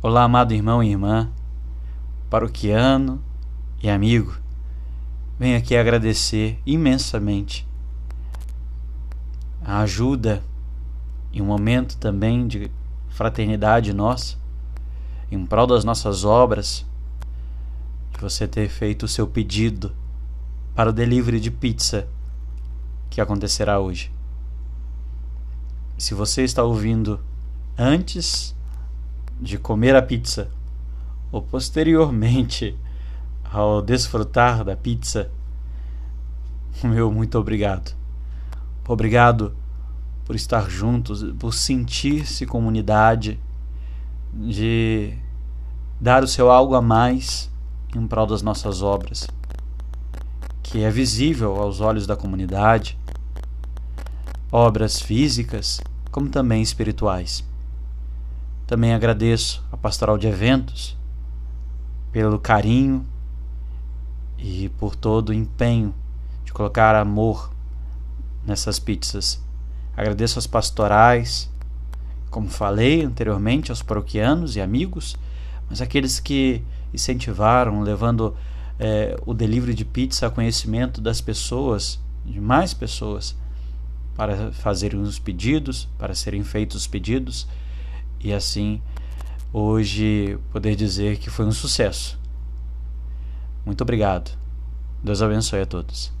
Olá, amado irmão e irmã, paroquiano e amigo. Venho aqui agradecer imensamente a ajuda e um momento também de fraternidade nossa, em prol das nossas obras, de você ter feito o seu pedido para o delivery de pizza que acontecerá hoje. Se você está ouvindo antes de comer a pizza ou posteriormente ao desfrutar da pizza, meu muito obrigado. Obrigado por estar juntos, por sentir-se comunidade, de dar o seu algo a mais em prol das nossas obras, que é visível aos olhos da comunidade, obras físicas como também espirituais. Também agradeço a Pastoral de Eventos pelo carinho e por todo o empenho de colocar amor nessas pizzas. Agradeço aos pastorais, como falei anteriormente, aos paroquianos e amigos, mas aqueles que incentivaram, levando é, o delivery de pizza a conhecimento das pessoas, de mais pessoas, para fazerem os pedidos, para serem feitos os pedidos, e assim hoje poder dizer que foi um sucesso. Muito obrigado. Deus abençoe a todos.